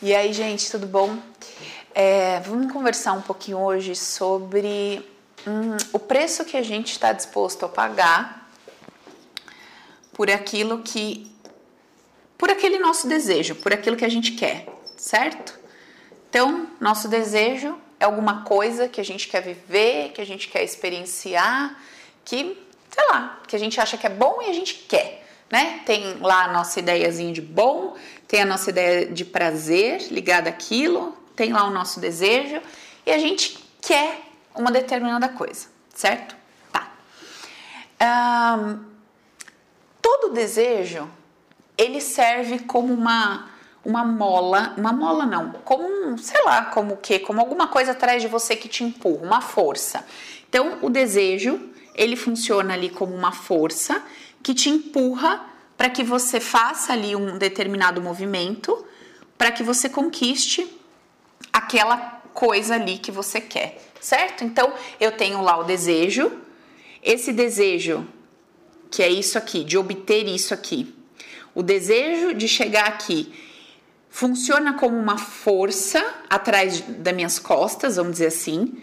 E aí, gente, tudo bom? É, vamos conversar um pouquinho hoje sobre hum, o preço que a gente está disposto a pagar por aquilo que. por aquele nosso desejo, por aquilo que a gente quer, certo? Então, nosso desejo é alguma coisa que a gente quer viver, que a gente quer experienciar, que, sei lá, que a gente acha que é bom e a gente quer né? Tem lá a nossa ideiazinha de bom, tem a nossa ideia de prazer ligada àquilo, tem lá o nosso desejo e a gente quer uma determinada coisa, certo? Tá. Um, todo desejo ele serve como uma uma mola, uma mola não, como um, sei lá, como o quê? Como alguma coisa atrás de você que te empurra, uma força. Então, o desejo, ele funciona ali como uma força que te empurra para que você faça ali um determinado movimento, para que você conquiste aquela coisa ali que você quer, certo? Então, eu tenho lá o desejo, esse desejo, que é isso aqui, de obter isso aqui, o desejo de chegar aqui funciona como uma força atrás das minhas costas, vamos dizer assim,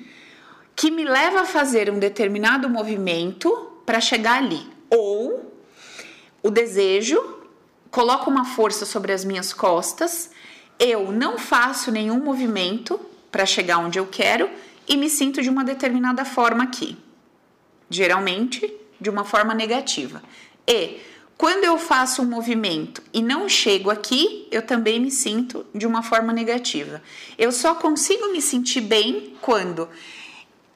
que me leva a fazer um determinado movimento para chegar ali. Ou o desejo coloca uma força sobre as minhas costas, eu não faço nenhum movimento para chegar onde eu quero e me sinto de uma determinada forma aqui. Geralmente de uma forma negativa. E quando eu faço um movimento e não chego aqui, eu também me sinto de uma forma negativa. Eu só consigo me sentir bem quando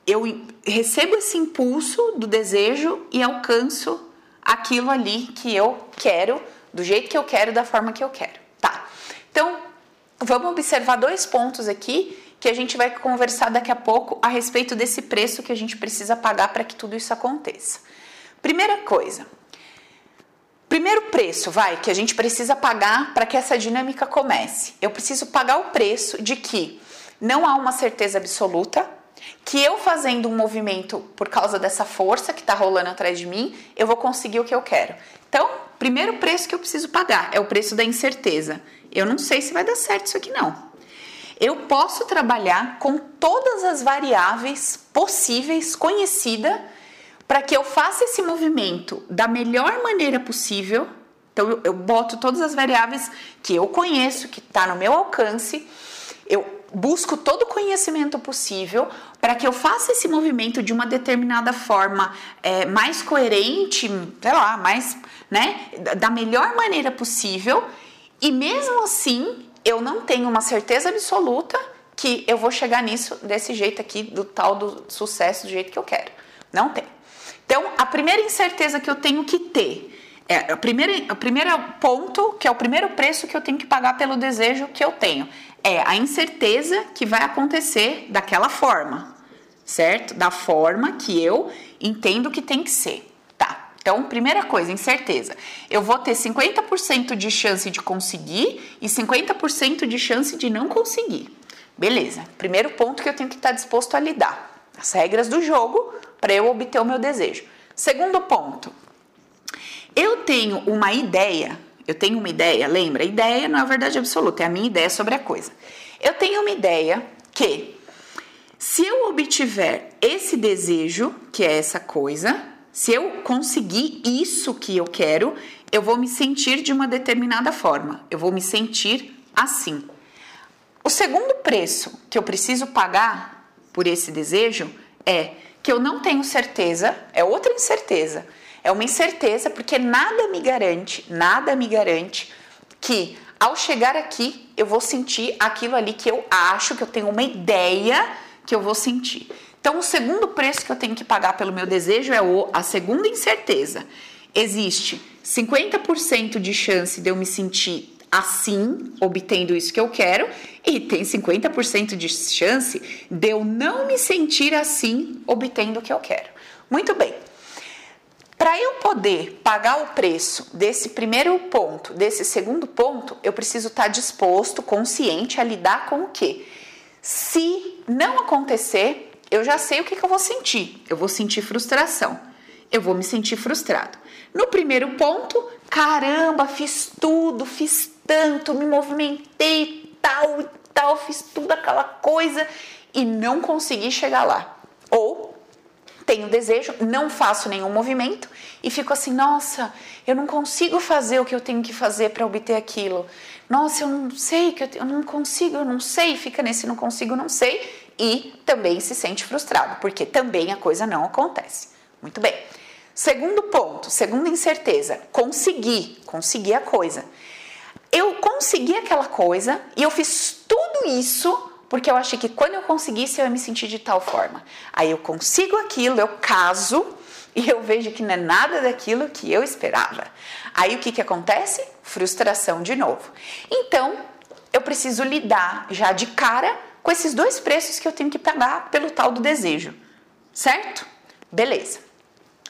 eu recebo esse impulso do desejo e alcanço aquilo ali que eu quero, do jeito que eu quero, da forma que eu quero. Tá. Então, vamos observar dois pontos aqui que a gente vai conversar daqui a pouco a respeito desse preço que a gente precisa pagar para que tudo isso aconteça. Primeira coisa, primeiro preço, vai, que a gente precisa pagar para que essa dinâmica comece. Eu preciso pagar o preço de que não há uma certeza absoluta, que eu fazendo um movimento por causa dessa força que está rolando atrás de mim, eu vou conseguir o que eu quero. Então, primeiro preço que eu preciso pagar é o preço da incerteza. Eu não sei se vai dar certo isso aqui não. Eu posso trabalhar com todas as variáveis possíveis conhecida para que eu faça esse movimento da melhor maneira possível. Então eu, boto todas as variáveis que eu conheço, que está no meu alcance. Eu busco todo o conhecimento possível para que eu faça esse movimento de uma determinada forma é, mais coerente, sei lá, mais, né, da melhor maneira possível. E mesmo assim, eu não tenho uma certeza absoluta que eu vou chegar nisso desse jeito aqui, do tal do sucesso, do jeito que eu quero. Não tem. Então, a primeira incerteza que eu tenho que ter é, o primeiro, o primeiro ponto, que é o primeiro preço que eu tenho que pagar pelo desejo que eu tenho, é a incerteza que vai acontecer daquela forma, certo? Da forma que eu entendo que tem que ser. Tá. Então, primeira coisa, incerteza. Eu vou ter 50% de chance de conseguir e 50% de chance de não conseguir. Beleza. Primeiro ponto que eu tenho que estar disposto a lidar. As regras do jogo para eu obter o meu desejo. Segundo ponto, eu tenho uma ideia, eu tenho uma ideia, lembra? Ideia não é a verdade absoluta, é a minha ideia sobre a coisa. Eu tenho uma ideia que se eu obtiver esse desejo, que é essa coisa, se eu conseguir isso que eu quero, eu vou me sentir de uma determinada forma, eu vou me sentir assim. O segundo preço que eu preciso pagar por esse desejo é que eu não tenho certeza, é outra incerteza é uma incerteza porque nada me garante, nada me garante que ao chegar aqui eu vou sentir aquilo ali que eu acho, que eu tenho uma ideia que eu vou sentir. Então, o segundo preço que eu tenho que pagar pelo meu desejo é o, a segunda incerteza. Existe 50% de chance de eu me sentir assim, obtendo isso que eu quero, e tem 50% de chance de eu não me sentir assim, obtendo o que eu quero. Muito bem. Para eu poder pagar o preço desse primeiro ponto, desse segundo ponto, eu preciso estar tá disposto, consciente a lidar com o quê? Se não acontecer, eu já sei o que, que eu vou sentir. Eu vou sentir frustração. Eu vou me sentir frustrado. No primeiro ponto, caramba, fiz tudo, fiz tanto, me movimentei tal, fiz tudo aquela coisa e não consegui chegar lá. Ou tenho desejo, não faço nenhum movimento e fico assim, nossa, eu não consigo fazer o que eu tenho que fazer para obter aquilo. Nossa, eu não sei que eu, eu não consigo, eu não sei, fica nesse não consigo, não sei e também se sente frustrado, porque também a coisa não acontece. Muito bem. Segundo ponto, segunda incerteza, consegui, consegui a coisa. Eu consegui aquela coisa e eu fiz tudo isso porque eu achei que quando eu conseguisse eu ia me sentir de tal forma. Aí eu consigo aquilo, eu caso e eu vejo que não é nada daquilo que eu esperava. Aí o que, que acontece? Frustração de novo. Então eu preciso lidar já de cara com esses dois preços que eu tenho que pagar pelo tal do desejo, certo? Beleza.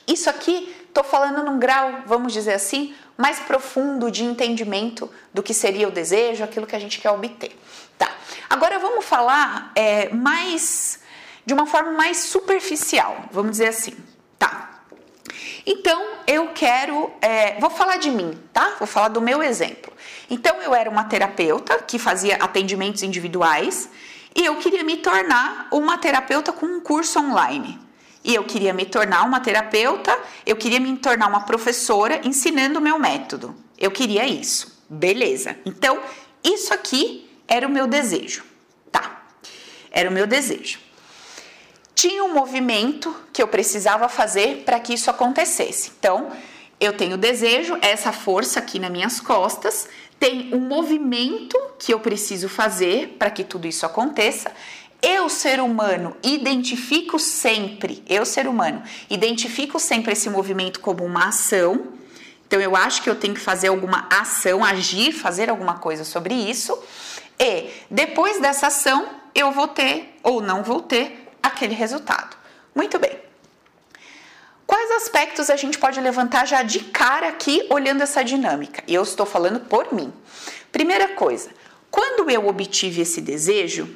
Isso aqui estou falando num grau, vamos dizer assim, mais profundo de entendimento do que seria o desejo, aquilo que a gente quer obter. Tá. Agora vamos falar é, mais de uma forma mais superficial, vamos dizer assim. Tá. Então eu quero, é, vou falar de mim, tá? Vou falar do meu exemplo. Então eu era uma terapeuta que fazia atendimentos individuais e eu queria me tornar uma terapeuta com um curso online. E eu queria me tornar uma terapeuta, eu queria me tornar uma professora ensinando o meu método. Eu queria isso. Beleza. Então, isso aqui era o meu desejo. Tá. Era o meu desejo. Tinha um movimento que eu precisava fazer para que isso acontecesse. Então, eu tenho desejo, essa força aqui nas minhas costas, tem um movimento que eu preciso fazer para que tudo isso aconteça. Eu, ser humano, identifico sempre, eu, ser humano, identifico sempre esse movimento como uma ação. Então, eu acho que eu tenho que fazer alguma ação, agir, fazer alguma coisa sobre isso. E depois dessa ação, eu vou ter ou não vou ter aquele resultado. Muito bem. Quais aspectos a gente pode levantar já de cara aqui olhando essa dinâmica? Eu estou falando por mim. Primeira coisa, quando eu obtive esse desejo,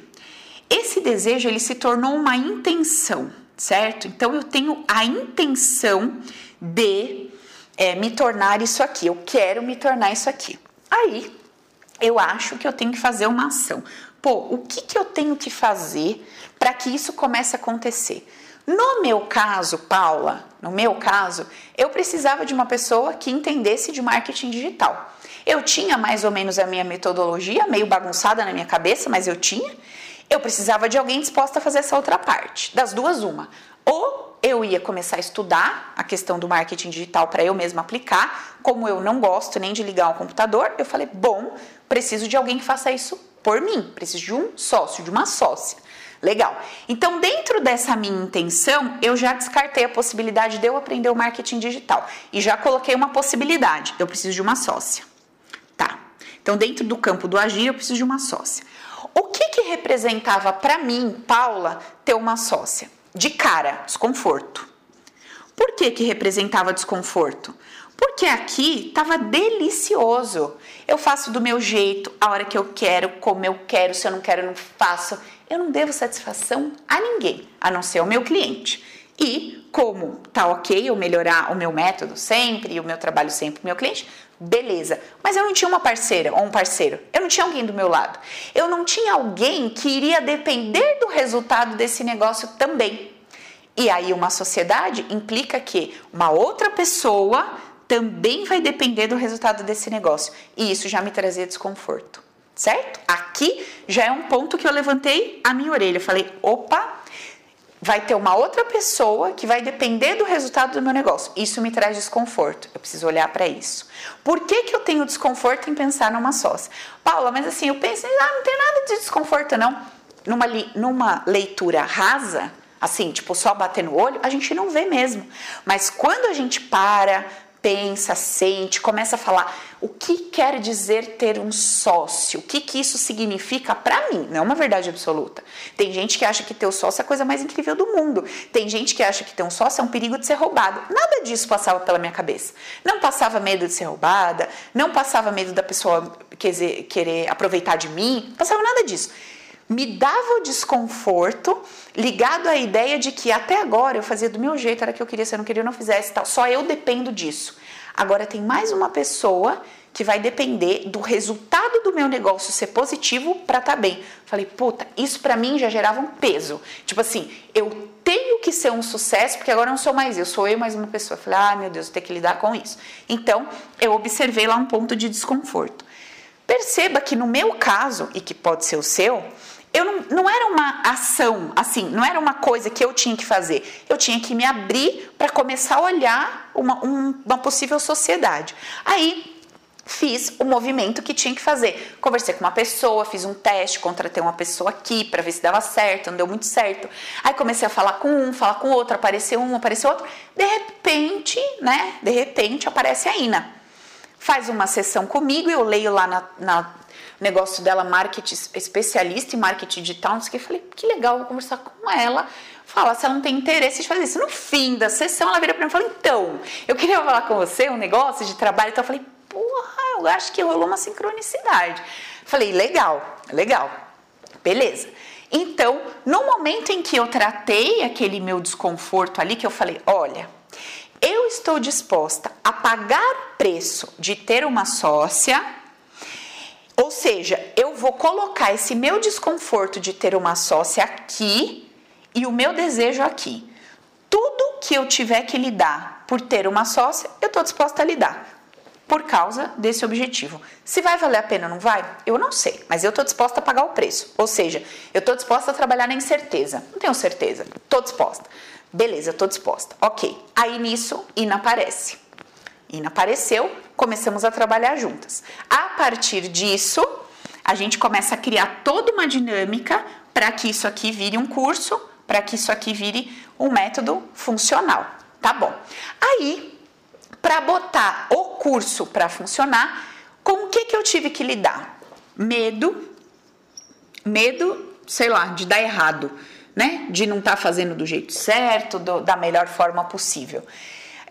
esse desejo ele se tornou uma intenção, certo? Então eu tenho a intenção de é, me tornar isso aqui. Eu quero me tornar isso aqui. Aí eu acho que eu tenho que fazer uma ação. Pô, o que, que eu tenho que fazer para que isso comece a acontecer? No meu caso, Paula, no meu caso, eu precisava de uma pessoa que entendesse de marketing digital. Eu tinha mais ou menos a minha metodologia, meio bagunçada na minha cabeça, mas eu tinha. Eu precisava de alguém disposto a fazer essa outra parte. Das duas, uma. Ou eu ia começar a estudar a questão do marketing digital para eu mesma aplicar. Como eu não gosto nem de ligar um computador, eu falei: bom, preciso de alguém que faça isso por mim. Preciso de um sócio, de uma sócia. Legal. Então, dentro dessa minha intenção, eu já descartei a possibilidade de eu aprender o marketing digital e já coloquei uma possibilidade. Eu preciso de uma sócia. Tá. Então, dentro do campo do agir, eu preciso de uma sócia. O que que representava para mim, Paula, ter uma sócia? De cara, desconforto. Por que que representava desconforto? Porque aqui estava delicioso. Eu faço do meu jeito, a hora que eu quero, como eu quero, se eu não quero, eu não faço eu não devo satisfação a ninguém, a não ser ao meu cliente. E como tá ok eu melhorar o meu método sempre, o meu trabalho sempre o meu cliente, beleza. Mas eu não tinha uma parceira ou um parceiro, eu não tinha alguém do meu lado. Eu não tinha alguém que iria depender do resultado desse negócio também. E aí uma sociedade implica que uma outra pessoa também vai depender do resultado desse negócio. E isso já me trazia desconforto certo? Aqui já é um ponto que eu levantei a minha orelha. Eu falei, opa, vai ter uma outra pessoa que vai depender do resultado do meu negócio. Isso me traz desconforto. Eu preciso olhar para isso. Por que, que eu tenho desconforto em pensar numa sócia? Paula, mas assim, eu penso, ah, não tem nada de desconforto, não. Numa, numa leitura rasa, assim, tipo, só bater no olho, a gente não vê mesmo. Mas quando a gente para, pensa, sente, começa a falar o que quer dizer ter um sócio, o que, que isso significa para mim, não é uma verdade absoluta. Tem gente que acha que ter um sócio é a coisa mais incrível do mundo, tem gente que acha que ter um sócio é um perigo de ser roubado. Nada disso passava pela minha cabeça. Não passava medo de ser roubada, não passava medo da pessoa querer, aproveitar de mim, passava nada disso me dava o desconforto ligado à ideia de que até agora eu fazia do meu jeito, era que eu queria, se eu não queria, eu não fizesse tal. Só eu dependo disso. Agora tem mais uma pessoa que vai depender do resultado do meu negócio ser positivo para estar tá bem. Falei, puta, isso para mim já gerava um peso. Tipo assim, eu tenho que ser um sucesso, porque agora não sou mais eu, sou eu mais uma pessoa. Falei, ah, meu Deus, vou ter que lidar com isso. Então, eu observei lá um ponto de desconforto. Perceba que no meu caso, e que pode ser o seu, eu não, não era uma ação, assim, não era uma coisa que eu tinha que fazer. Eu tinha que me abrir para começar a olhar uma, um, uma possível sociedade. Aí fiz o movimento que tinha que fazer. Conversei com uma pessoa, fiz um teste, contratei uma pessoa aqui para ver se dava certo, não deu muito certo. Aí comecei a falar com um, falar com outro, apareceu um, apareceu outro. De repente, né? De repente aparece a Ina. Faz uma sessão comigo, eu leio lá na, na negócio dela, marketing especialista em marketing digital, não sei o que. Eu falei, que legal, vou conversar com ela. Fala se ela não tem interesse de fazer isso. No fim da sessão, ela vira para mim e fala: Então, eu queria falar com você um negócio de trabalho. Então, eu falei: porra, eu acho que rolou uma sincronicidade. Falei, legal, legal, beleza. Então, no momento em que eu tratei aquele meu desconforto ali, que eu falei, olha, eu estou disposta a pagar o preço de ter uma sócia, ou seja, eu vou colocar esse meu desconforto de ter uma sócia aqui e o meu desejo aqui. Tudo que eu tiver que lidar por ter uma sócia, eu estou disposta a lidar por causa desse objetivo. Se vai valer a pena ou não vai, eu não sei, mas eu estou disposta a pagar o preço. Ou seja, eu estou disposta a trabalhar na incerteza. Não tenho certeza, estou disposta. Beleza, estou disposta. Ok. Aí nisso, Ina aparece. Ina apareceu, começamos a trabalhar juntas. A partir disso, a gente começa a criar toda uma dinâmica para que isso aqui vire um curso, para que isso aqui vire um método funcional. Tá bom. Aí para botar o curso para funcionar, com o que, que eu tive que lidar? Medo, medo, sei lá, de dar errado, né? De não estar tá fazendo do jeito certo, do, da melhor forma possível.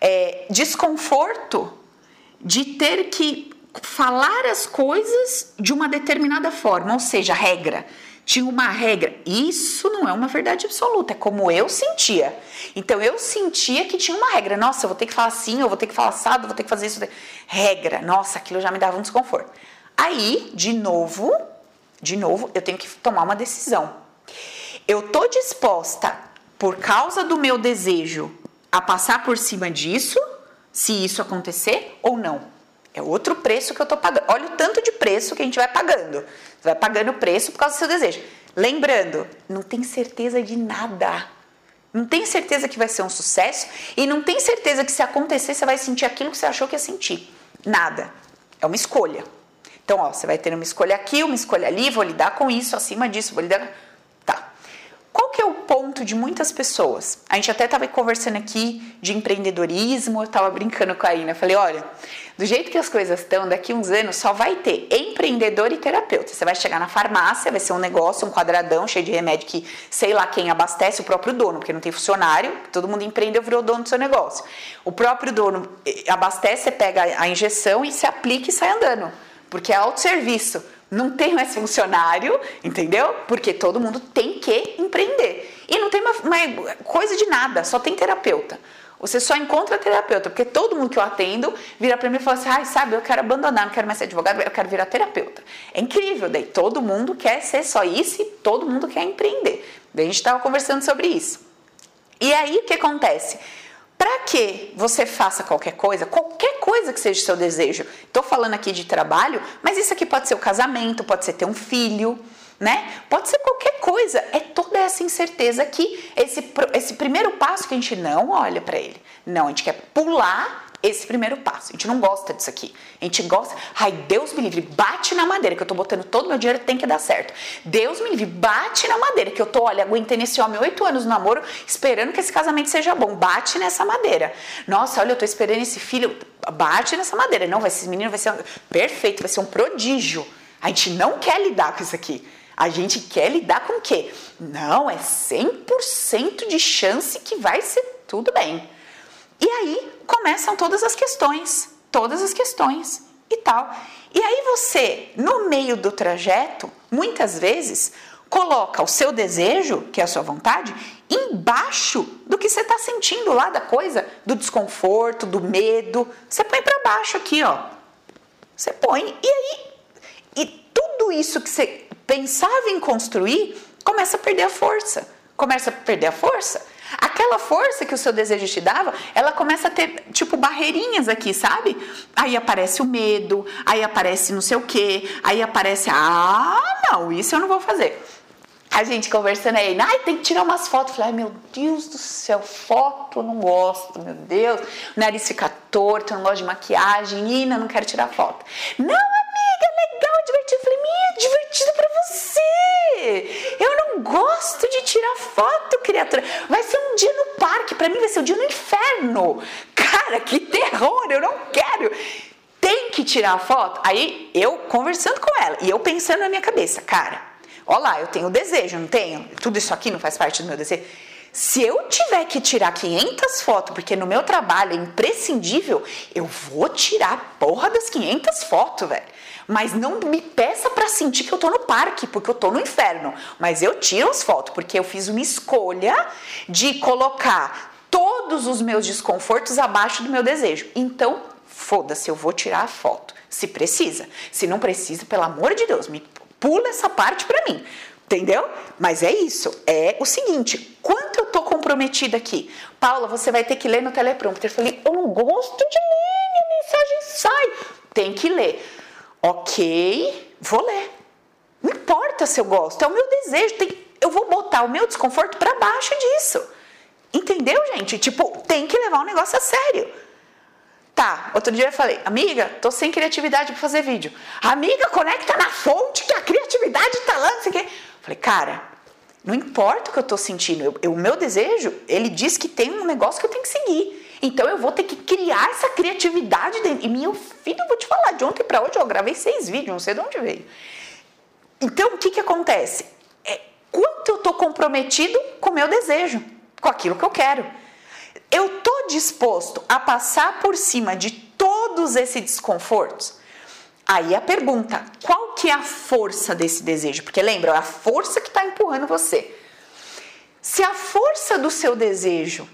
É, desconforto de ter que falar as coisas de uma determinada forma, ou seja, regra tinha uma regra. Isso não é uma verdade absoluta, é como eu sentia. Então eu sentia que tinha uma regra. Nossa, eu vou ter que falar assim, eu vou ter que falar assado, eu vou ter que fazer isso. Regra. Nossa, aquilo já me dava um desconforto. Aí, de novo, de novo, eu tenho que tomar uma decisão. Eu tô disposta, por causa do meu desejo, a passar por cima disso, se isso acontecer ou não. É outro preço que eu tô pagando. Olha o tanto de preço que a gente vai pagando. Você vai pagando o preço por causa do seu desejo. Lembrando, não tem certeza de nada. Não tem certeza que vai ser um sucesso e não tem certeza que se acontecer você vai sentir aquilo que você achou que ia sentir. Nada. É uma escolha. Então, ó, você vai ter uma escolha aqui, uma escolha ali, vou lidar com isso, acima disso, vou lidar. Tá. Qual que é o de muitas pessoas? A gente até estava conversando aqui de empreendedorismo, eu estava brincando com a Ina, falei, olha, do jeito que as coisas estão, daqui uns anos só vai ter empreendedor e terapeuta. Você vai chegar na farmácia, vai ser um negócio, um quadradão cheio de remédio que sei lá quem abastece, o próprio dono, porque não tem funcionário, todo mundo empreendeu, virou dono do seu negócio. O próprio dono eh, abastece, você pega a injeção e se aplica e sai andando, porque é autosserviço. Não tem mais funcionário, entendeu? Porque todo mundo tem que empreender. E não tem uma, uma coisa de nada, só tem terapeuta. Você só encontra terapeuta, porque todo mundo que eu atendo vira para mim e fala assim: ai, sabe, eu quero abandonar, não quero mais ser advogado, eu quero virar terapeuta. É incrível, daí todo mundo quer ser só isso e todo mundo quer empreender. Daí a gente estava conversando sobre isso. E aí o que acontece? Que você faça qualquer coisa, qualquer coisa que seja o seu desejo, estou falando aqui de trabalho, mas isso aqui pode ser o casamento, pode ser ter um filho, né? Pode ser qualquer coisa. É toda essa incerteza que esse, esse primeiro passo que a gente não olha para ele. Não, a gente quer pular esse primeiro passo. A gente não gosta disso aqui. A gente gosta. Ai, Deus me livre, bate na madeira que eu tô botando todo meu dinheiro, tem que dar certo. Deus me livre, bate na madeira que eu tô, olha, aguentando esse homem oito anos no namoro, esperando que esse casamento seja bom. Bate nessa madeira. Nossa, olha, eu tô esperando esse filho. Bate nessa madeira. Não, vai esse menino vai ser perfeito, vai ser um prodígio. A gente não quer lidar com isso aqui. A gente quer lidar com o quê? Não, é 100% de chance que vai ser tudo bem. E aí começam todas as questões, todas as questões e tal. E aí você, no meio do trajeto, muitas vezes coloca o seu desejo, que é a sua vontade, embaixo do que você está sentindo lá da coisa, do desconforto, do medo. Você põe para baixo aqui, ó. Você põe e aí e tudo isso que você pensava em construir começa a perder a força. Começa a perder a força. Aquela força que o seu desejo te dava, ela começa a ter, tipo, barreirinhas aqui, sabe? Aí aparece o medo, aí aparece não sei o quê, aí aparece, ah, não, isso eu não vou fazer. A gente conversando aí, ai, tem que tirar umas fotos. Falei, ai, meu Deus do céu, foto eu não gosto, meu Deus. O nariz fica torto, eu não gosto de maquiagem, Ina, não quero tirar foto. Não, Eu não gosto de tirar foto, criatura. Vai ser um dia no parque, pra mim vai ser um dia no inferno. Cara, que terror, eu não quero tem que tirar a foto. Aí eu conversando com ela e eu pensando na minha cabeça, cara, Olá, eu tenho desejo, não tenho? Tudo isso aqui não faz parte do meu desejo. Se eu tiver que tirar 500 fotos, porque no meu trabalho é imprescindível, eu vou tirar a porra das 500 fotos, velho. Mas não me peça para sentir que eu tô no parque, porque eu tô no inferno. Mas eu tiro as fotos, porque eu fiz uma escolha de colocar todos os meus desconfortos abaixo do meu desejo. Então, foda-se, eu vou tirar a foto. Se precisa. Se não precisa, pelo amor de Deus, me Pula essa parte para mim. Entendeu? Mas é isso. É o seguinte: quanto eu tô comprometida aqui? Paula, você vai ter que ler no teleprompter. Eu falei, eu não gosto de ler, minha mensagem sai. Tem que ler. Ok, vou ler. Não importa se eu gosto, é o meu desejo. Tem, eu vou botar o meu desconforto para baixo disso. Entendeu, gente? Tipo, tem que levar o negócio a sério. Tá, outro dia eu falei, amiga, tô sem criatividade para fazer vídeo. Amiga, conecta na fonte que a criatividade tá lá, não sei o quê. Falei, cara, não importa o que eu tô sentindo, o meu desejo, ele diz que tem um negócio que eu tenho que seguir. Então eu vou ter que criar essa criatividade dentro. E meu filho, eu vou te falar, de ontem para hoje eu gravei seis vídeos, não sei de onde veio. Então o que que acontece? É quanto eu tô comprometido com o meu desejo, com aquilo que eu quero eu tô disposto a passar por cima de todos esses desconfortos? Aí a pergunta, qual que é a força desse desejo? Porque lembra, é a força que está empurrando você. Se a força do seu desejo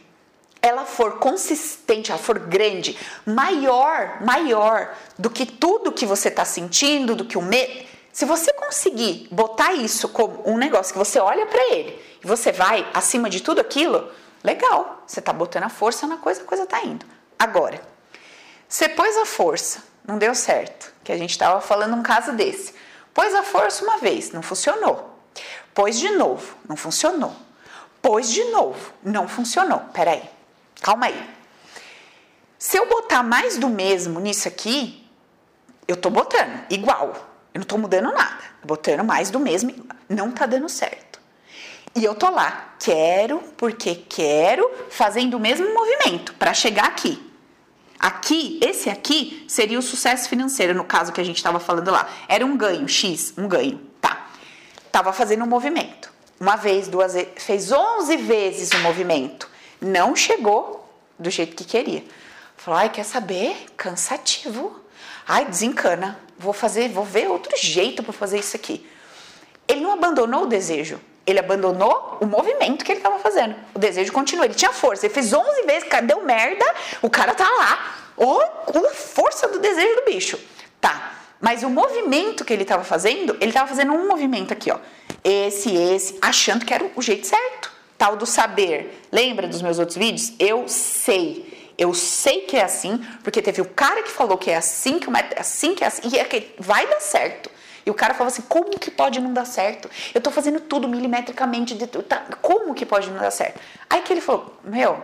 ela for consistente, ela for grande, maior, maior do que tudo que você está sentindo, do que o medo, se você conseguir botar isso como um negócio que você olha para ele e você vai acima de tudo aquilo, Legal, você está botando a força na coisa, a coisa está indo. Agora, você pôs a força, não deu certo, que a gente estava falando um caso desse. Pôs a força uma vez, não funcionou. Pôs de novo, não funcionou. Pôs de novo, não funcionou. Peraí, calma aí. Se eu botar mais do mesmo nisso aqui, eu tô botando igual. Eu não tô mudando nada. Botando mais do mesmo, não tá dando certo. E eu tô lá, quero porque quero, fazendo o mesmo movimento para chegar aqui. Aqui, esse aqui seria o sucesso financeiro, no caso que a gente estava falando lá. Era um ganho, X, um ganho. Tá. Tava fazendo um movimento. Uma vez, duas vezes, fez 11 vezes o movimento. Não chegou do jeito que queria. Falou, ai, quer saber? Cansativo. Ai, desencana. Vou fazer, vou ver outro jeito para fazer isso aqui. Ele não abandonou o desejo, ele abandonou o movimento que ele estava fazendo. O desejo continua. Ele tinha força. Ele fez 11 vezes, deu merda, o cara tá lá. Ou a força do desejo do bicho. Tá. Mas o movimento que ele estava fazendo, ele estava fazendo um movimento aqui, ó. Esse, esse, achando que era o jeito certo. Tal do saber. Lembra dos meus outros vídeos? Eu sei. Eu sei que é assim, porque teve o cara que falou que é assim, que é assim, que é assim, e é que vai dar certo. E o cara falava assim: como que pode não dar certo? Eu tô fazendo tudo milimetricamente, de, tá, como que pode não dar certo? Aí que ele falou: meu,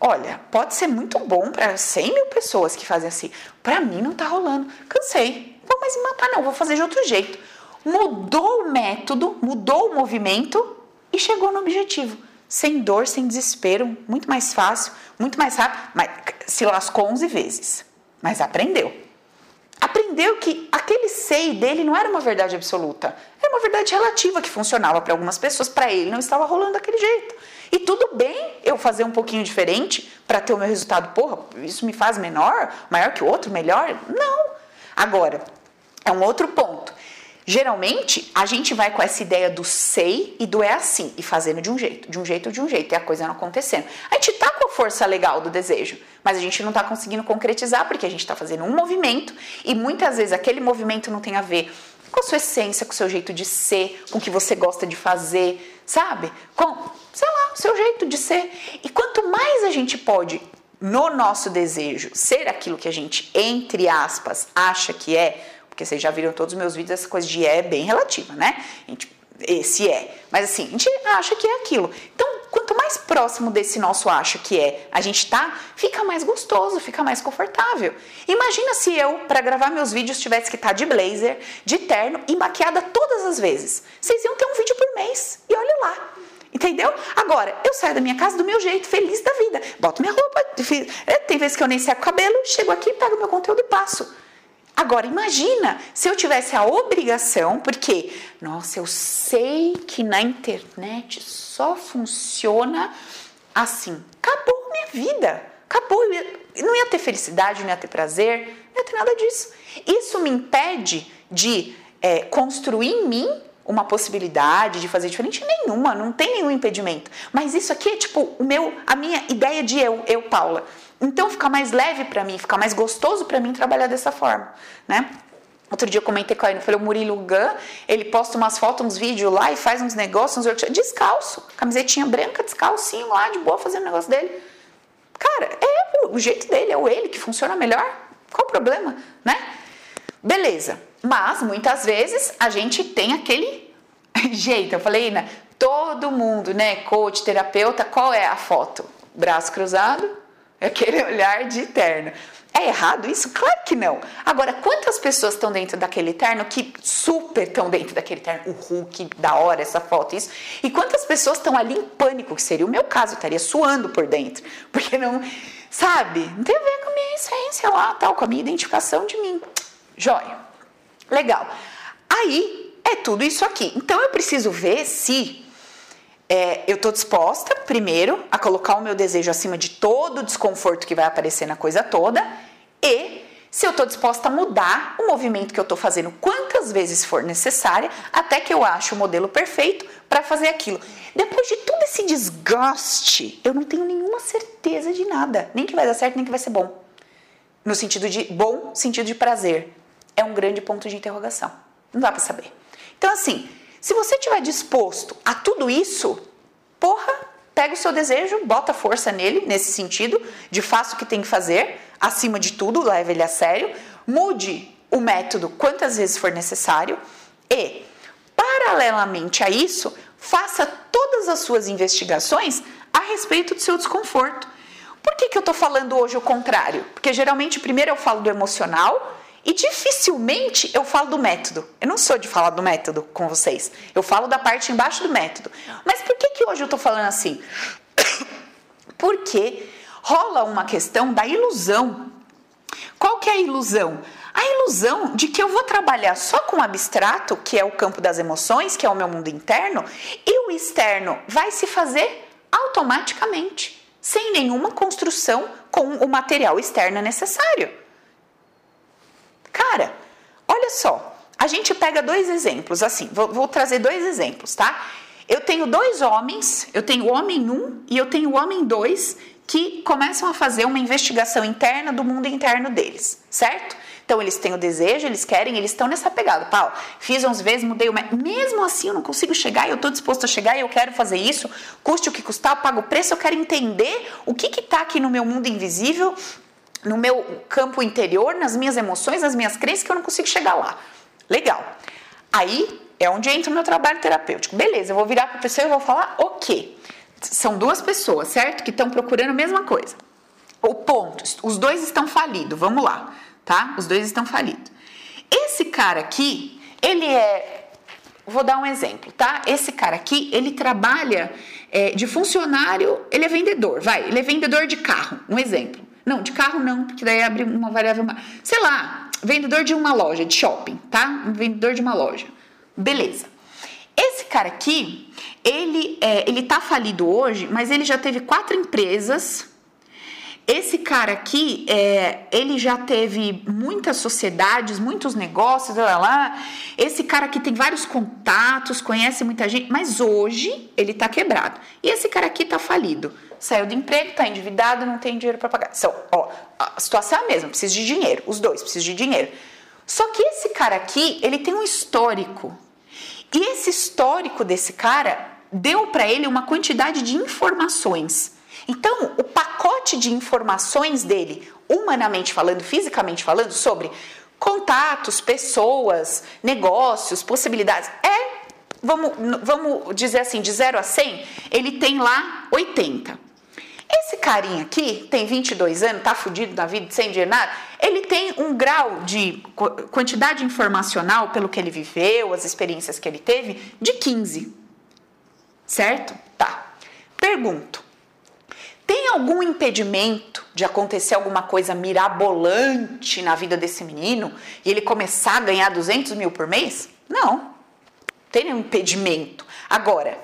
olha, pode ser muito bom para 100 mil pessoas que fazem assim, para mim não tá rolando. Cansei, vou mais me matar, não, vou fazer de outro jeito. Mudou o método, mudou o movimento e chegou no objetivo. Sem dor, sem desespero, muito mais fácil, muito mais rápido, mas se lascou 11 vezes, mas aprendeu aprendeu que aquele sei dele não era uma verdade absoluta, era uma verdade relativa que funcionava para algumas pessoas, para ele não estava rolando daquele jeito. E tudo bem eu fazer um pouquinho diferente para ter o meu resultado. Porra, isso me faz menor, maior que o outro, melhor? Não. Agora, é um outro ponto. Geralmente, a gente vai com essa ideia do sei e do é assim, e fazendo de um jeito, de um jeito, de um jeito, e a coisa não acontecendo. A gente tá com a força legal do desejo, mas a gente não tá conseguindo concretizar porque a gente tá fazendo um movimento e muitas vezes aquele movimento não tem a ver com a sua essência, com o seu jeito de ser, com o que você gosta de fazer, sabe? Com, sei lá, o seu jeito de ser. E quanto mais a gente pode no nosso desejo ser aquilo que a gente, entre aspas, acha que é, porque vocês já viram todos os meus vídeos, essa coisa de é, bem relativa, né? A gente, esse é. Mas assim, a gente acha que é aquilo. Então, quanto mais próximo desse nosso acha que é a gente tá, fica mais gostoso, fica mais confortável. Imagina se eu, para gravar meus vídeos, tivesse que estar tá de blazer, de terno e maquiada todas as vezes. Vocês iam ter um vídeo por mês. E olha lá. Entendeu? Agora, eu saio da minha casa do meu jeito, feliz da vida. Boto minha roupa. É, tem vezes que eu nem seco o cabelo, chego aqui, pego meu conteúdo e passo. Agora, imagina se eu tivesse a obrigação, porque, nossa, eu sei que na internet só funciona assim. Acabou minha vida. Acabou. Não ia ter felicidade, não ia ter prazer, não ia ter nada disso. Isso me impede de é, construir em mim uma possibilidade de fazer diferente nenhuma, não tem nenhum impedimento. Mas isso aqui é tipo o meu, a minha ideia de eu, eu Paula. Então fica mais leve para mim, fica mais gostoso para mim trabalhar dessa forma, né? Outro dia eu comentei com ele, falei, o Murilo Gun, ele posta umas fotos, uns vídeos lá e faz uns negócios, uns workshops, descalço, camisetinha branca, descalcinho lá, de boa, fazendo o negócio dele. Cara, é o jeito dele, é o ele que funciona melhor. Qual o problema, né? Beleza. Mas muitas vezes a gente tem aquele jeito. Eu falei, né? Todo mundo, né? Coach, terapeuta, qual é a foto? Braço cruzado, aquele olhar de terno. É errado isso? Claro que não. Agora, quantas pessoas estão dentro daquele terno que super estão dentro daquele terno? O Hulk, da hora essa foto, isso. E quantas pessoas estão ali em pânico, que seria o meu caso, eu estaria suando por dentro. Porque não, sabe? Não tem a ver com a minha essência lá, tal, com a minha identificação de mim. Joia. Legal. Aí é tudo isso aqui. Então eu preciso ver se é, eu estou disposta, primeiro, a colocar o meu desejo acima de todo o desconforto que vai aparecer na coisa toda e se eu estou disposta a mudar o movimento que eu estou fazendo quantas vezes for necessária até que eu ache o modelo perfeito para fazer aquilo. Depois de todo esse desgaste, eu não tenho nenhuma certeza de nada, nem que vai dar certo, nem que vai ser bom. No sentido de bom, sentido de prazer é um grande ponto de interrogação. Não dá para saber. Então, assim, se você estiver disposto a tudo isso, porra, pega o seu desejo, bota força nele, nesse sentido, de faça o que tem que fazer, acima de tudo, leve ele a sério, mude o método quantas vezes for necessário e, paralelamente a isso, faça todas as suas investigações a respeito do seu desconforto. Por que, que eu estou falando hoje o contrário? Porque geralmente primeiro eu falo do emocional e dificilmente eu falo do método. Eu não sou de falar do método com vocês. Eu falo da parte embaixo do método. Mas por que, que hoje eu estou falando assim? Porque rola uma questão da ilusão. Qual que é a ilusão? A ilusão de que eu vou trabalhar só com o abstrato, que é o campo das emoções, que é o meu mundo interno, e o externo vai se fazer automaticamente, sem nenhuma construção com o material externo necessário. Cara, olha só, a gente pega dois exemplos, assim, vou, vou trazer dois exemplos, tá? Eu tenho dois homens, eu tenho o homem 1 um, e eu tenho o homem 2 que começam a fazer uma investigação interna do mundo interno deles, certo? Então eles têm o desejo, eles querem, eles estão nessa pegada. Paulo, fiz 11 vezes, mudei o Mesmo assim eu não consigo chegar, eu estou disposto a chegar, eu quero fazer isso, custe o que custar, eu pago o preço, eu quero entender o que está aqui no meu mundo invisível no meu campo interior, nas minhas emoções, nas minhas crenças, que eu não consigo chegar lá. Legal. Aí é onde entra o meu trabalho terapêutico. Beleza, eu vou virar para a pessoa e vou falar o quê? São duas pessoas, certo? Que estão procurando a mesma coisa. O ponto, os dois estão falidos, vamos lá, tá? Os dois estão falidos. Esse cara aqui, ele é. Vou dar um exemplo, tá? Esse cara aqui, ele trabalha é, de funcionário, ele é vendedor, vai, ele é vendedor de carro, um exemplo. Não, de carro não, porque daí abre uma variável. Sei lá, vendedor de uma loja, de shopping, tá? Um vendedor de uma loja. Beleza. Esse cara aqui, ele, é, ele tá falido hoje, mas ele já teve quatro empresas Esse cara aqui, é, ele já teve muitas sociedades, muitos negócios, lá, lá. Esse cara aqui tem vários contatos, conhece muita gente, mas hoje ele tá quebrado. E esse cara aqui tá falido. Saiu do emprego, tá endividado, não tem dinheiro para pagar. Então, ó, a situação é a mesma, precisa de dinheiro. Os dois precisam de dinheiro. Só que esse cara aqui, ele tem um histórico. E esse histórico desse cara deu para ele uma quantidade de informações. Então, o pacote de informações dele, humanamente falando, fisicamente falando, sobre contatos, pessoas, negócios, possibilidades, é, vamos, vamos dizer assim, de 0 a 100, ele tem lá 80. Esse carinha aqui tem 22 anos, tá fudido na vida, sem dinheiro nada, ele tem um grau de quantidade informacional, pelo que ele viveu, as experiências que ele teve, de 15. Certo? Tá. Pergunto: tem algum impedimento de acontecer alguma coisa mirabolante na vida desse menino e ele começar a ganhar 200 mil por mês? Não. Tem nenhum impedimento. Agora,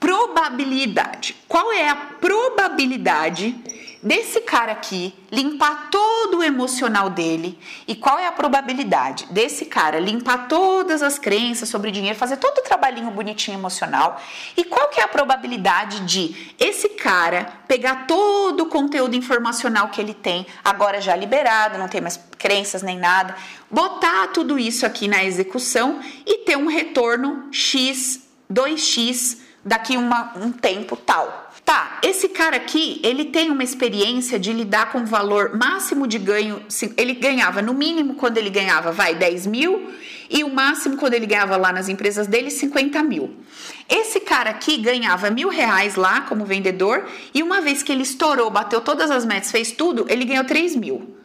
probabilidade. Qual é a probabilidade desse cara aqui limpar todo o emocional dele e qual é a probabilidade desse cara limpar todas as crenças sobre dinheiro, fazer todo o trabalhinho bonitinho emocional e qual que é a probabilidade de esse cara pegar todo o conteúdo informacional que ele tem, agora já liberado, não tem mais crenças nem nada, botar tudo isso aqui na execução e ter um retorno x, 2x daqui uma, um tempo tal. Tá, esse cara aqui, ele tem uma experiência de lidar com o valor máximo de ganho. Ele ganhava, no mínimo, quando ele ganhava, vai, 10 mil, e o máximo, quando ele ganhava lá nas empresas dele, 50 mil. Esse cara aqui ganhava mil reais lá como vendedor, e uma vez que ele estourou, bateu todas as metas, fez tudo, ele ganhou 3 mil.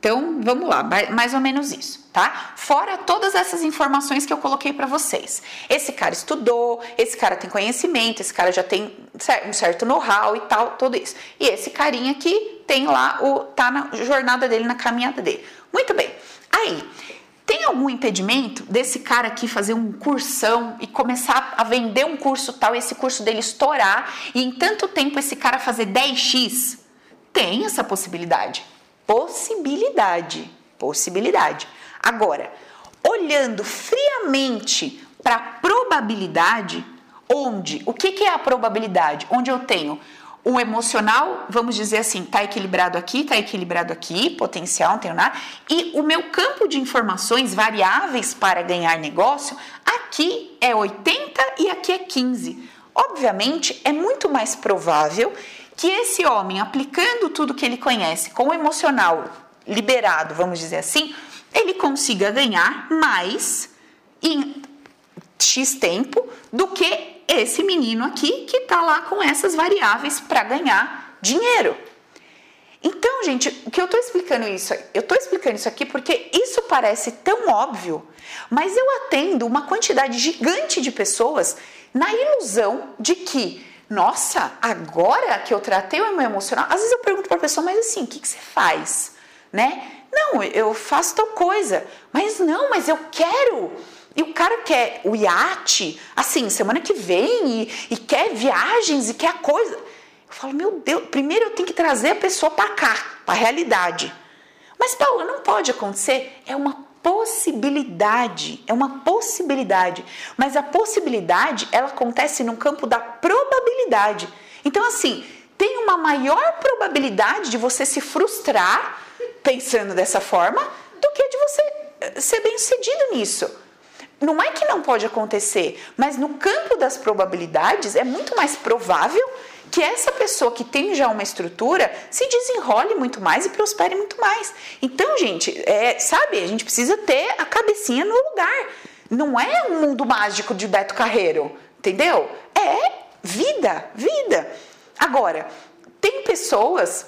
Então, vamos lá, mais ou menos isso, tá? Fora todas essas informações que eu coloquei para vocês. Esse cara estudou, esse cara tem conhecimento, esse cara já tem um certo know-how e tal, tudo isso. E esse carinha aqui tem lá o tá na jornada dele, na caminhada dele. Muito bem. Aí, tem algum impedimento desse cara aqui fazer um cursão e começar a vender um curso tal, esse curso dele estourar e em tanto tempo esse cara fazer 10x? Tem essa possibilidade possibilidade, possibilidade. Agora, olhando friamente para a probabilidade, onde, o que, que é a probabilidade? Onde eu tenho o emocional, vamos dizer assim, está equilibrado aqui, está equilibrado aqui, potencial, não tenho nada, e o meu campo de informações variáveis para ganhar negócio, aqui é 80 e aqui é 15. Obviamente, é muito mais provável que esse homem, aplicando tudo que ele conhece com o emocional liberado, vamos dizer assim, ele consiga ganhar mais em X tempo do que esse menino aqui que está lá com essas variáveis para ganhar dinheiro. Então, gente, o que eu estou explicando isso? Eu estou explicando isso aqui porque isso parece tão óbvio, mas eu atendo uma quantidade gigante de pessoas na ilusão de que nossa, agora que eu tratei o meu emocional, às vezes eu pergunto para a pessoa, mas assim, o que, que você faz? Né? Não, eu faço tal coisa, mas não, mas eu quero. E o cara quer o iate, assim, semana que vem, e, e quer viagens, e quer a coisa. Eu falo, meu Deus, primeiro eu tenho que trazer a pessoa para cá, para a realidade. Mas, Paula, não pode acontecer. É uma possibilidade, é uma possibilidade, mas a possibilidade ela acontece no campo da probabilidade. Então assim, tem uma maior probabilidade de você se frustrar pensando dessa forma do que de você eh, ser bem-sucedido nisso. Não é que não pode acontecer, mas no campo das probabilidades é muito mais provável que essa pessoa que tem já uma estrutura se desenrole muito mais e prospere muito mais. Então, gente, é, sabe, a gente precisa ter a cabecinha no lugar. Não é um mundo mágico de Beto Carreiro, entendeu? É vida, vida. Agora, tem pessoas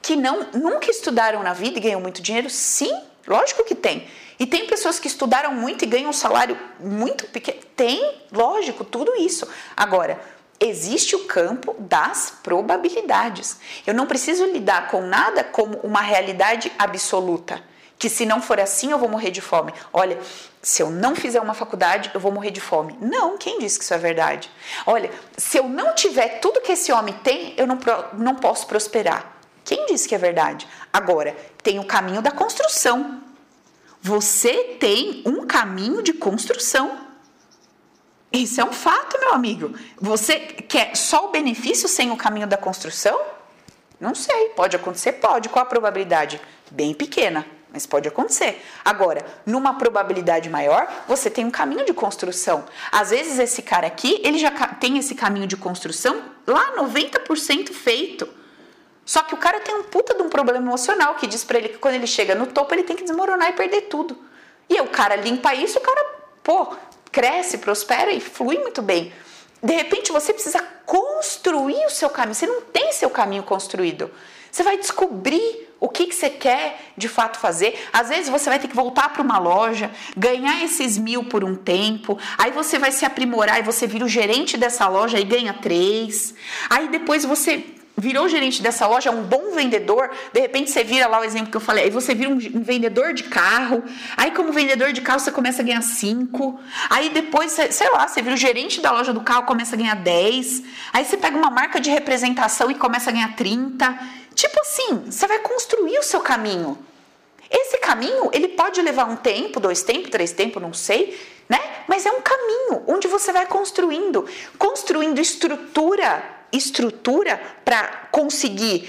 que não nunca estudaram na vida e ganham muito dinheiro? Sim, lógico que tem. E tem pessoas que estudaram muito e ganham um salário muito pequeno? Tem, lógico, tudo isso. Agora, existe o campo das probabilidades. Eu não preciso lidar com nada como uma realidade absoluta, que se não for assim eu vou morrer de fome. Olha, se eu não fizer uma faculdade, eu vou morrer de fome. Não, quem disse que isso é verdade? Olha, se eu não tiver tudo que esse homem tem, eu não, não posso prosperar. Quem disse que é verdade? Agora, tem o caminho da construção. Você tem um caminho de construção. Isso é um fato, meu amigo. Você quer só o benefício sem o caminho da construção? Não sei, pode acontecer, pode. Qual a probabilidade? Bem pequena, mas pode acontecer. Agora, numa probabilidade maior, você tem um caminho de construção. Às vezes esse cara aqui, ele já tem esse caminho de construção lá 90% feito. Só que o cara tem um puta de um problema emocional que diz para ele que quando ele chega no topo, ele tem que desmoronar e perder tudo. E o cara limpa isso, o cara, pô, cresce, prospera e flui muito bem. De repente você precisa construir o seu caminho. Você não tem seu caminho construído. Você vai descobrir o que, que você quer de fato fazer. Às vezes você vai ter que voltar para uma loja, ganhar esses mil por um tempo, aí você vai se aprimorar e você vira o gerente dessa loja e ganha três. Aí depois você virou gerente dessa loja, um bom vendedor, de repente você vira lá o exemplo que eu falei, aí você vira um, um, vendedor de carro, aí como vendedor de carro você começa a ganhar 5, aí depois, sei lá, você vira o gerente da loja do carro, começa a ganhar 10, aí você pega uma marca de representação e começa a ganhar 30, tipo assim, você vai construir o seu caminho. Esse caminho, ele pode levar um tempo, dois tempos, três tempos, não sei, né? Mas é um caminho onde você vai construindo, construindo estrutura estrutura para conseguir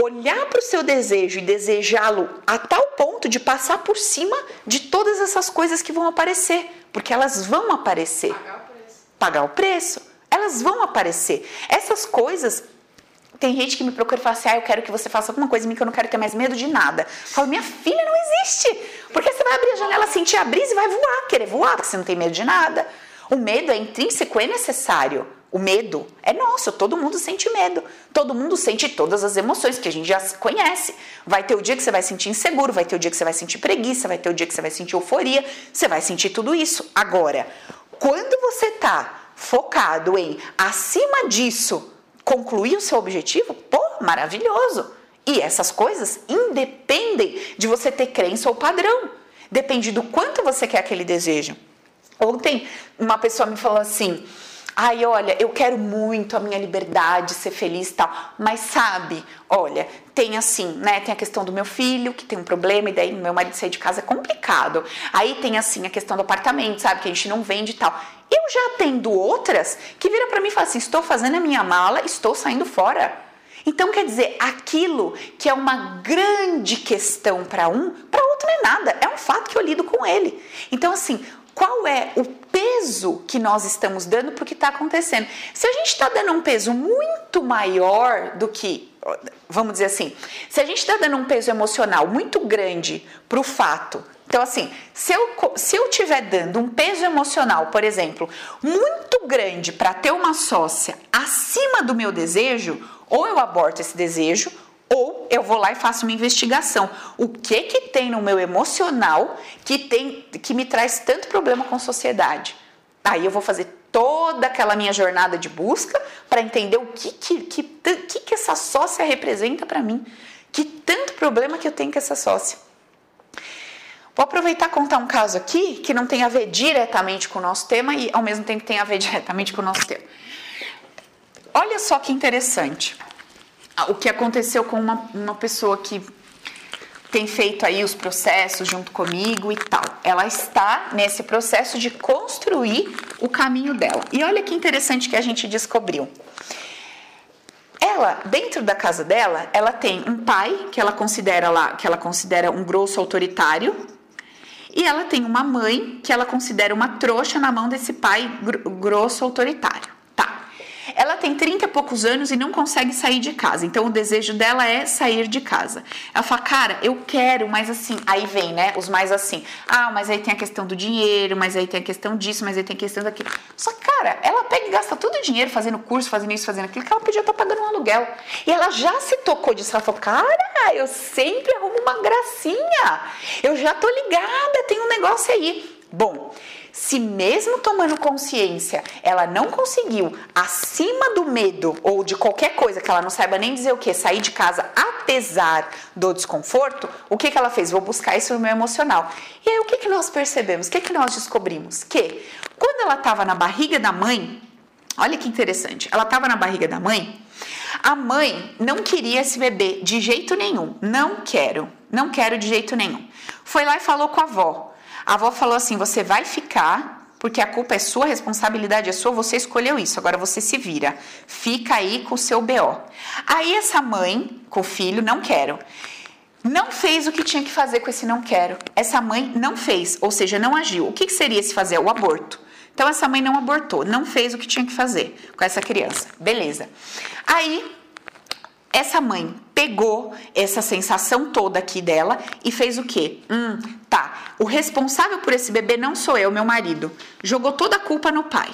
olhar para o seu desejo e desejá-lo a tal ponto de passar por cima de todas essas coisas que vão aparecer, porque elas vão aparecer. Pagar o preço. Pagar o preço. Elas vão aparecer. Essas coisas tem gente que me procura e fala assim: ah, eu quero que você faça alguma coisa em mim que eu não quero ter mais medo de nada. Eu falo, minha filha, não existe. Porque você vai abrir a janela, sentir a brisa e vai voar, querer voar, porque você não tem medo de nada. O medo é intrínseco, é necessário. O medo é nosso, todo mundo sente medo. Todo mundo sente todas as emoções que a gente já conhece. Vai ter o dia que você vai sentir inseguro, vai ter o dia que você vai sentir preguiça, vai ter o dia que você vai sentir euforia, você vai sentir tudo isso. Agora, quando você está focado em acima disso concluir o seu objetivo, pô, maravilhoso. E essas coisas independem de você ter crença ou padrão. Depende do quanto você quer aquele desejo. Ontem uma pessoa me falou assim: Ai, olha, eu quero muito a minha liberdade, ser feliz e tal. Mas sabe, olha, tem assim, né? Tem a questão do meu filho, que tem um problema, e daí meu marido sair de casa é complicado. Aí tem assim a questão do apartamento, sabe? Que a gente não vende e tal. Eu já atendo outras que viram para mim e falam assim: estou fazendo a minha mala, estou saindo fora. Então, quer dizer, aquilo que é uma grande questão para um, para outro não é nada. É um fato que eu lido com ele. Então, assim, qual é o peso que nós estamos dando para o que está acontecendo. Se a gente está dando um peso muito maior do que, vamos dizer assim, se a gente está dando um peso emocional muito grande para o fato então, assim, se eu, se eu tiver dando um peso emocional, por exemplo, muito grande para ter uma sócia acima do meu desejo, ou eu aborto esse desejo, ou eu vou lá e faço uma investigação. O que que tem no meu emocional que tem que me traz tanto problema com sociedade? Aí eu vou fazer toda aquela minha jornada de busca para entender o que que, que, que, que essa sócia representa para mim. Que tanto problema que eu tenho com essa sócia. Vou aproveitar e contar um caso aqui que não tem a ver diretamente com o nosso tema e ao mesmo tempo tem a ver diretamente com o nosso tema. Olha só que interessante o que aconteceu com uma, uma pessoa que tem feito aí os processos junto comigo e tal. Ela está nesse processo de construir o caminho dela. E olha que interessante que a gente descobriu. Ela, dentro da casa dela, ela tem um pai que ela considera lá, que ela considera um grosso autoritário, e ela tem uma mãe que ela considera uma trouxa na mão desse pai grosso autoritário. Ela tem 30 e poucos anos e não consegue sair de casa. Então o desejo dela é sair de casa. Ela fala, cara, eu quero, mas assim. Aí vem, né? Os mais assim. Ah, mas aí tem a questão do dinheiro, mas aí tem a questão disso, mas aí tem a questão daquilo. Só que, cara, ela pega e gasta todo o dinheiro fazendo curso, fazendo isso, fazendo aquilo, que ela podia estar pagando um aluguel. E ela já se tocou disso. Ela falou, cara, eu sempre arrumo uma gracinha. Eu já tô ligada, tem um negócio aí. Bom, se mesmo tomando consciência, ela não conseguiu, acima do medo ou de qualquer coisa que ela não saiba nem dizer o que, sair de casa apesar do desconforto, o que, que ela fez? Vou buscar isso no meu emocional. E aí o que, que nós percebemos? O que, que nós descobrimos? Que quando ela estava na barriga da mãe, Olha que interessante. Ela estava na barriga da mãe. A mãe não queria esse bebê de jeito nenhum. Não quero. Não quero de jeito nenhum. Foi lá e falou com a avó. A avó falou assim: você vai ficar, porque a culpa é sua, a responsabilidade é sua, você escolheu isso, agora você se vira. Fica aí com o seu BO. Aí essa mãe, com o filho, não quero. Não fez o que tinha que fazer com esse não quero. Essa mãe não fez, ou seja, não agiu. O que, seria se fazer? O aborto. Então essa mãe não abortou, não fez o que tinha que fazer com essa criança. Beleza. Aí essa mãe pegou essa sensação toda aqui dela e fez o quê? Hum, tá. O responsável por esse bebê não sou eu, meu marido. Jogou toda a culpa no pai.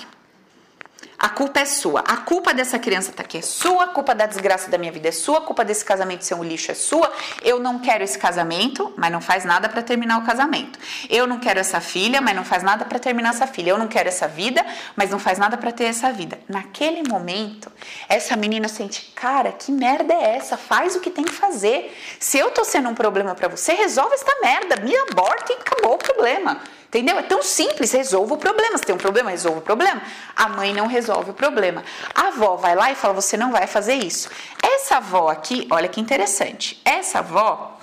A culpa é sua. A culpa dessa criança tá aqui é sua, a culpa da desgraça da minha vida é sua, a culpa desse casamento ser um lixo é sua. Eu não quero esse casamento, mas não faz nada para terminar o casamento. Eu não quero essa filha, mas não faz nada para terminar essa filha. Eu não quero essa vida, mas não faz nada para ter essa vida. Naquele momento, essa menina sente, cara, que merda é essa? Faz o que tem que fazer. Se eu tô sendo um problema para você, resolve esta merda, me aborta e acabou o problema. Entendeu? É tão simples, resolva o problema. Se tem um problema, resolva o problema. A mãe não resolve o problema. A avó vai lá e fala: você não vai fazer isso. Essa avó aqui, olha que interessante. Essa avó,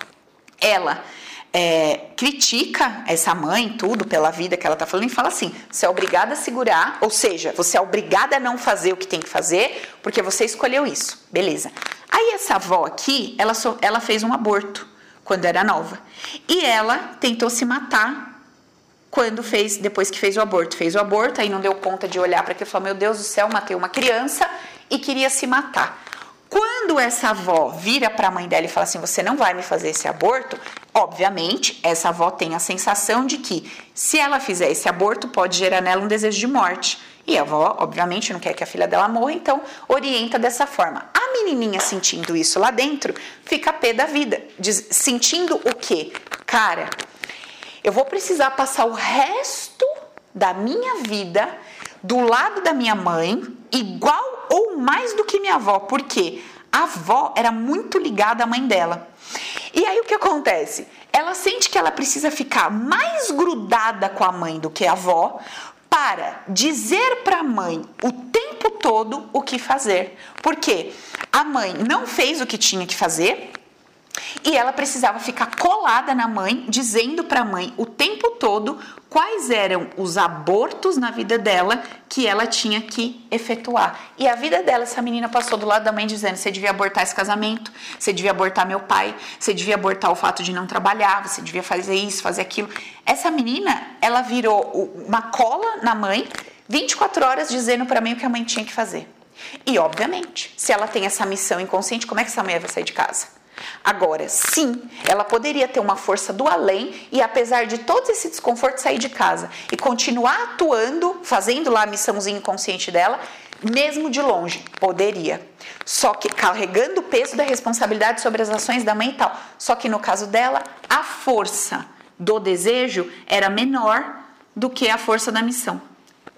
ela é, critica essa mãe, tudo, pela vida que ela tá falando, e fala assim: você é obrigada a segurar, ou seja, você é obrigada a não fazer o que tem que fazer, porque você escolheu isso. Beleza. Aí essa avó aqui, ela, so, ela fez um aborto quando era nova. E ela tentou se matar quando fez, depois que fez o aborto, fez o aborto, aí não deu conta de olhar para aquilo e falou: Meu Deus do céu, matei uma criança e queria se matar. Quando essa avó vira para a mãe dela e fala assim: Você não vai me fazer esse aborto, obviamente, essa avó tem a sensação de que se ela fizer esse aborto, pode gerar nela um desejo de morte. E a avó, obviamente, não quer que a filha dela morra, então orienta dessa forma. A menininha sentindo isso lá dentro, fica pé da vida, diz, sentindo o quê? Cara, eu vou precisar passar o resto da minha vida do lado da minha mãe, igual ou mais do que minha avó, porque a avó era muito ligada à mãe dela. E aí o que acontece? Ela sente que ela precisa ficar mais grudada com a mãe do que a avó para dizer para a mãe o tempo todo o que fazer. Porque a mãe não fez o que tinha que fazer, e ela precisava ficar colada na mãe, dizendo para a mãe o tempo todo quais eram os abortos na vida dela que ela tinha que efetuar. E a vida dela, essa menina passou do lado da mãe dizendo: você devia abortar esse casamento, você devia abortar meu pai, você devia abortar o fato de não trabalhar, você devia fazer isso, fazer aquilo. Essa menina, ela virou uma cola na mãe, 24 horas dizendo para mim o que a mãe tinha que fazer. E, obviamente, se ela tem essa missão inconsciente, como é que essa mãe vai sair de casa? Agora, sim, ela poderia ter uma força do além e, apesar de todo esse desconforto, sair de casa e continuar atuando, fazendo lá a missãozinha inconsciente dela, mesmo de longe. Poderia. Só que carregando o peso da responsabilidade sobre as ações da mãe e tal. Só que no caso dela, a força do desejo era menor do que a força da missão.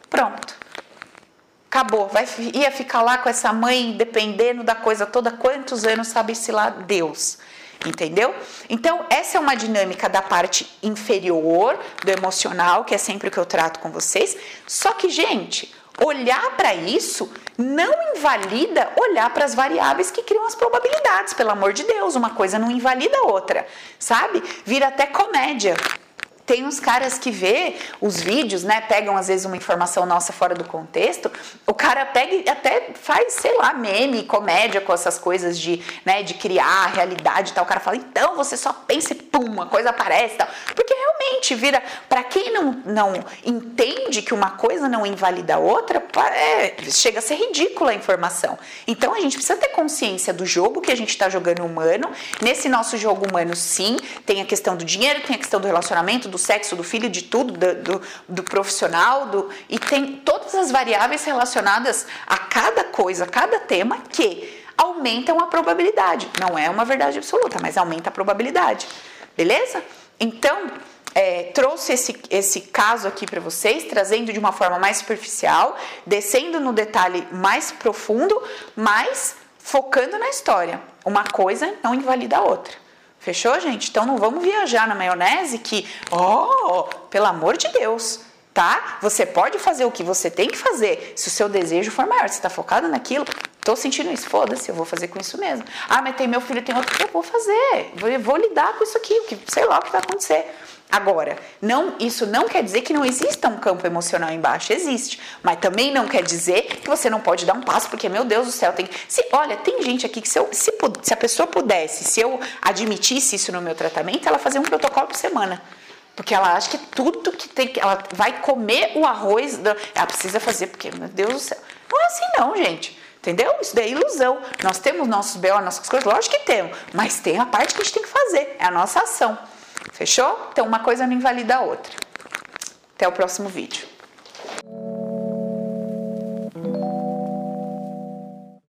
Pronto acabou, vai, ia ficar lá com essa mãe dependendo da coisa toda, quantos anos sabe-se lá Deus. Entendeu? Então, essa é uma dinâmica da parte inferior do emocional, que é sempre o que eu trato com vocês. Só que, gente, olhar para isso não invalida olhar para as variáveis que criam as probabilidades, pelo amor de Deus, uma coisa não invalida a outra, sabe? Vira até comédia. Tem uns caras que vê os vídeos, né? Pegam às vezes uma informação nossa fora do contexto. O cara pega e até faz, sei lá, meme, comédia com essas coisas de, né, de criar realidade e tal. O cara fala, então você só pensa e pum, uma coisa aparece tal. Porque realmente vira, para quem não, não entende que uma coisa não invalida a outra, é, chega a ser ridícula a informação. Então a gente precisa ter consciência do jogo que a gente está jogando humano. Nesse nosso jogo humano, sim, tem a questão do dinheiro, tem a questão do relacionamento do sexo do filho, de tudo, do, do, do profissional, do, e tem todas as variáveis relacionadas a cada coisa, a cada tema que aumentam a probabilidade. Não é uma verdade absoluta, mas aumenta a probabilidade. Beleza? Então, é, trouxe esse, esse caso aqui para vocês, trazendo de uma forma mais superficial, descendo no detalhe mais profundo, mas focando na história. Uma coisa não invalida a outra. Fechou, gente? Então não vamos viajar na maionese que, oh, pelo amor de Deus, tá? Você pode fazer o que você tem que fazer se o seu desejo for maior. Você está focado naquilo, tô sentindo isso, foda-se, eu vou fazer com isso mesmo. Ah, mas tem meu filho, tem outro, eu vou fazer, vou, vou lidar com isso aqui, que, sei lá o que vai acontecer. Agora, não, isso não quer dizer que não exista um campo emocional embaixo, existe. Mas também não quer dizer que você não pode dar um passo, porque, meu Deus do céu, tem. Se, olha, tem gente aqui que se, eu, se, se a pessoa pudesse, se eu admitisse isso no meu tratamento, ela fazia um protocolo por semana. Porque ela acha que tudo que tem. Ela vai comer o arroz. Ela precisa fazer, porque, meu Deus do céu. Não é assim, não, gente. Entendeu? Isso daí é ilusão. Nós temos nossos BO, nossas coisas, lógico que temos. Mas tem a parte que a gente tem que fazer. É a nossa ação. Fechou? Então uma coisa não invalida a outra. Até o próximo vídeo.